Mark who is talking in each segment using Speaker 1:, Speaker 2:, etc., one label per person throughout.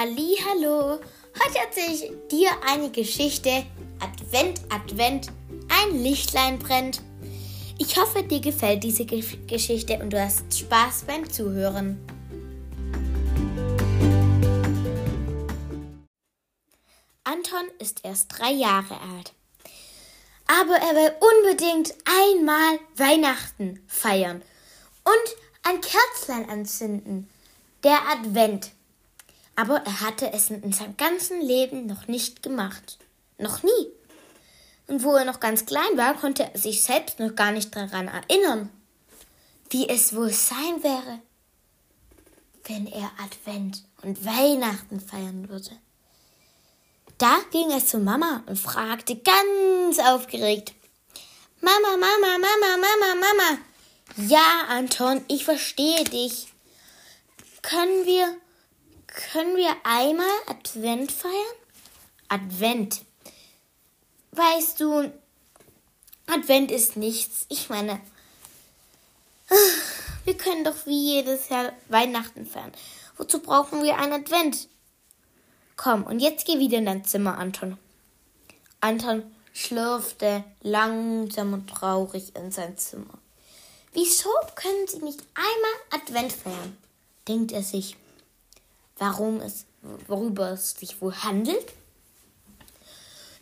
Speaker 1: Halli, hallo. Heute erzähle ich dir eine Geschichte. Advent, Advent, ein Lichtlein brennt. Ich hoffe, dir gefällt diese Ge Geschichte und du hast Spaß beim Zuhören. Anton ist erst drei Jahre alt. Aber er will unbedingt einmal Weihnachten feiern und ein Kerzlein anzünden. Der Advent. Aber er hatte es in seinem ganzen Leben noch nicht gemacht. Noch nie. Und wo er noch ganz klein war, konnte er sich selbst noch gar nicht daran erinnern, wie es wohl sein wäre, wenn er Advent und Weihnachten feiern würde. Da ging er zu Mama und fragte ganz aufgeregt, Mama, Mama, Mama, Mama, Mama. Ja, Anton, ich verstehe dich. Können wir können wir einmal Advent feiern? Advent. Weißt du, Advent ist nichts. Ich meine, wir können doch wie jedes Jahr Weihnachten feiern. Wozu brauchen wir einen Advent? Komm, und jetzt geh wieder in dein Zimmer, Anton. Anton schlürfte langsam und traurig in sein Zimmer. Wieso können Sie nicht einmal Advent feiern? denkt er sich warum es, worüber es sich wohl handelt.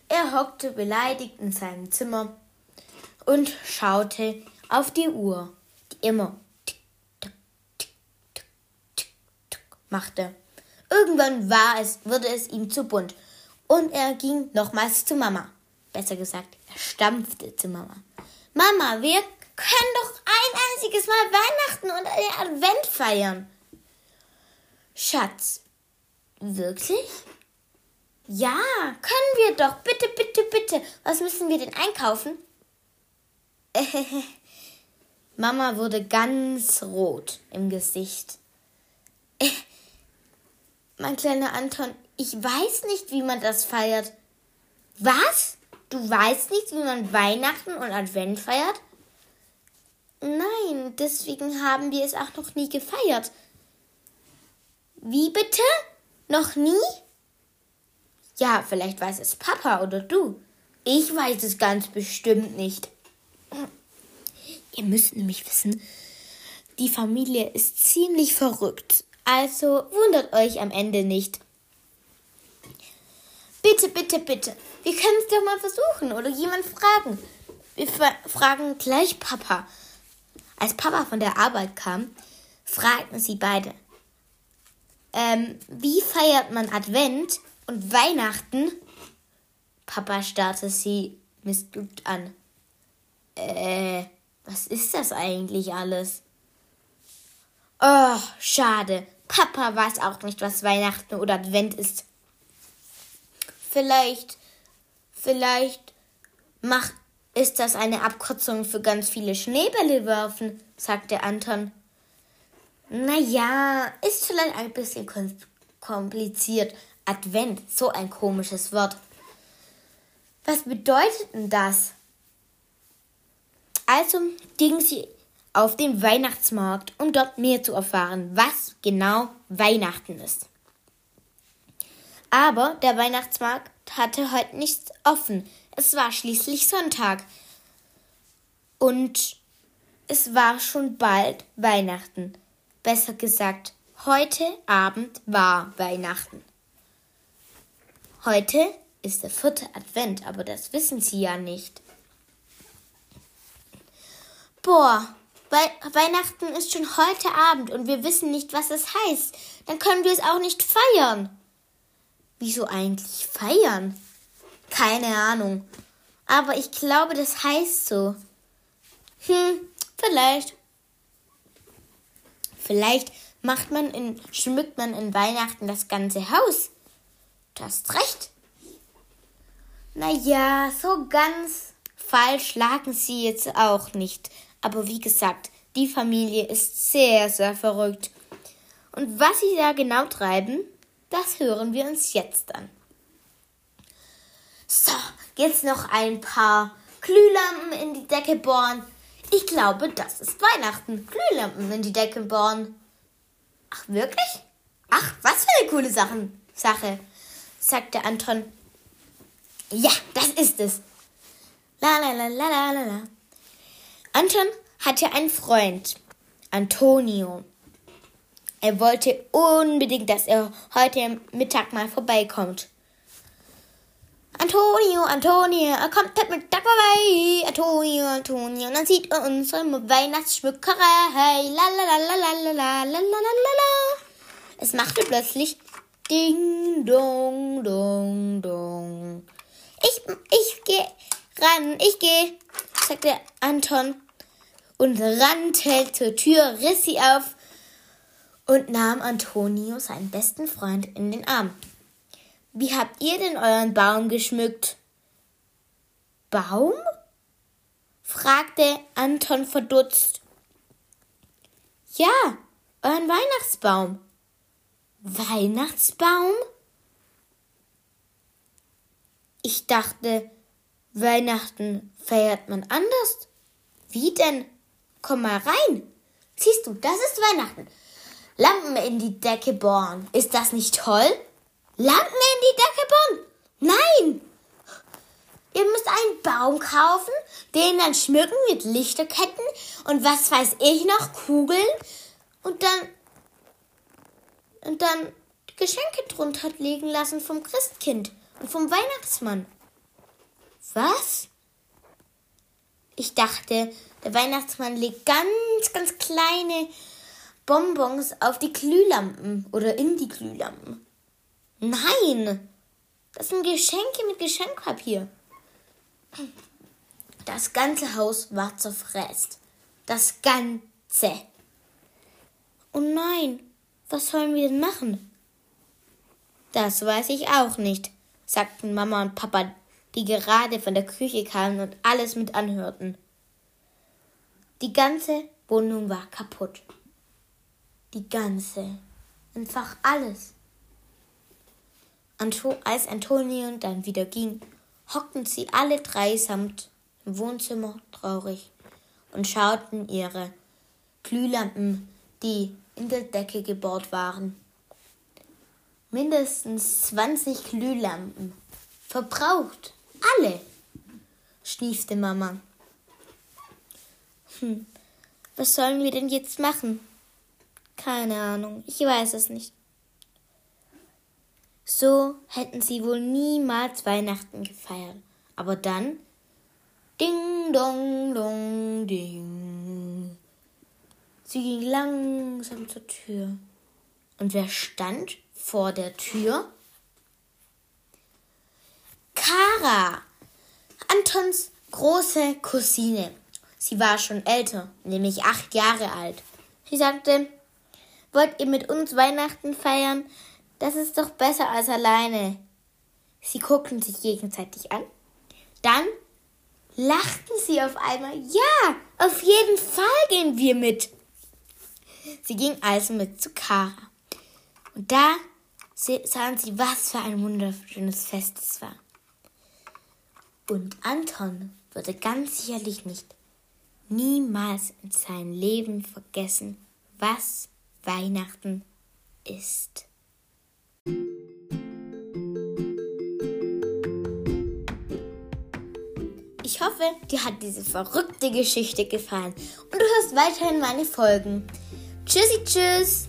Speaker 1: Er hockte beleidigt in seinem Zimmer und schaute auf die Uhr, die immer tick, tack, tick, tack, tick, tack machte. Irgendwann war es, wurde es ihm zu bunt und er ging nochmals zu Mama. Besser gesagt, er stampfte zu Mama. Mama, wir können doch ein einziges Mal Weihnachten und Advent feiern. Schatz, wirklich? Ja, können wir doch. Bitte, bitte, bitte. Was müssen wir denn einkaufen? Mama wurde ganz rot im Gesicht. mein kleiner Anton, ich weiß nicht, wie man das feiert. Was? Du weißt nicht, wie man Weihnachten und Advent feiert? Nein, deswegen haben wir es auch noch nie gefeiert. Wie bitte? Noch nie? Ja, vielleicht weiß es Papa oder du. Ich weiß es ganz bestimmt nicht. Ihr müsst nämlich wissen, die Familie ist ziemlich verrückt. Also wundert euch am Ende nicht. Bitte, bitte, bitte. Wir können es doch mal versuchen oder jemand fragen. Wir fragen gleich Papa. Als Papa von der Arbeit kam, fragten sie beide, ähm, wie feiert man Advent und Weihnachten? Papa starrte sie missglückt an. Äh, was ist das eigentlich alles? Oh, schade. Papa weiß auch nicht, was Weihnachten oder Advent ist. Vielleicht, vielleicht macht, ist das eine Abkürzung für ganz viele Schneebälle werfen, sagte Anton. Naja, ist vielleicht ein bisschen kompliziert. Advent, so ein komisches Wort. Was bedeutet denn das? Also gingen sie auf den Weihnachtsmarkt, um dort mehr zu erfahren, was genau Weihnachten ist. Aber der Weihnachtsmarkt hatte heute nichts offen. Es war schließlich Sonntag. Und es war schon bald Weihnachten. Besser gesagt, heute Abend war Weihnachten. Heute ist der vierte Advent, aber das wissen Sie ja nicht. Boah, We Weihnachten ist schon heute Abend und wir wissen nicht, was es heißt. Dann können wir es auch nicht feiern. Wieso eigentlich feiern? Keine Ahnung. Aber ich glaube, das heißt so. Hm, vielleicht. Vielleicht macht man in, schmückt man in Weihnachten das ganze Haus. Du hast recht. Naja, so ganz falsch lagen sie jetzt auch nicht. Aber wie gesagt, die Familie ist sehr, sehr verrückt. Und was sie da genau treiben, das hören wir uns jetzt an. So, jetzt noch ein paar Glühlampen in die Decke bohren. Ich glaube, das ist Weihnachten. Glühlampen in die Decke bohren. Ach, wirklich? Ach, was für eine coole Sachen. Sache, sagte Anton. Ja, das ist es. La la la la la la. Anton hatte einen Freund, Antonio. Er wollte unbedingt, dass er heute Mittag mal vorbeikommt. Antonio, Antonio, er kommt heute Mittag vorbei. Antonio, Antonio, und dann sieht er unsere Weihnachtsschmückerei. La la la la la la la la la la. Es machte plötzlich Ding, dong, dong, dong. Ich, ich geh ran, ich geh, sagte Anton und rannte zur Tür, riss sie auf und nahm Antonio, seinen besten Freund, in den Arm. Wie habt ihr denn euren Baum geschmückt? Baum? fragte Anton verdutzt. Ja, euren Weihnachtsbaum. Weihnachtsbaum? Ich dachte, Weihnachten feiert man anders. Wie denn? Komm mal rein. Siehst du, das ist Weihnachten. Lampen in die Decke bohren. Ist das nicht toll? Lampen in die Decke bohren? Nein! Ihr müsst einen Baum kaufen, den dann schmücken mit Lichterketten und was weiß ich noch, Kugeln und dann und dann Geschenke drunter legen lassen vom Christkind und vom Weihnachtsmann. Was? Ich dachte, der Weihnachtsmann legt ganz, ganz kleine Bonbons auf die Glühlampen oder in die Glühlampen. Nein, das sind Geschenke mit Geschenkpapier. Das ganze Haus war zerfräst. Das ganze. Oh nein, was sollen wir denn machen? Das weiß ich auch nicht, sagten Mama und Papa, die gerade von der Küche kamen und alles mit anhörten. Die ganze Wohnung war kaputt. Die ganze. Einfach alles. Anto als Antonio dann wieder ging, hockten sie alle drei samt im Wohnzimmer traurig und schauten ihre Glühlampen, die in der Decke gebohrt waren. Mindestens 20 Glühlampen. Verbraucht. Alle. schniefte Mama. Hm, was sollen wir denn jetzt machen? Keine Ahnung, ich weiß es nicht. So hätten sie wohl niemals Weihnachten gefeiert. Aber dann Ding dong dong ding. Sie ging langsam zur Tür. Und wer stand vor der Tür? Kara, Antons große Cousine. Sie war schon älter, nämlich acht Jahre alt. Sie sagte, wollt ihr mit uns Weihnachten feiern? Das ist doch besser als alleine. Sie guckten sich gegenseitig an. Dann lachten sie auf einmal. Ja, auf jeden Fall gehen wir mit. Sie ging also mit zu Kara. Und da sahen sie, was für ein wunderschönes Fest es war. Und Anton würde ganz sicherlich nicht niemals in seinem Leben vergessen, was Weihnachten ist. Ich hoffe, dir hat diese verrückte Geschichte gefallen und du hörst weiterhin meine Folgen. Tschüssi, tschüss!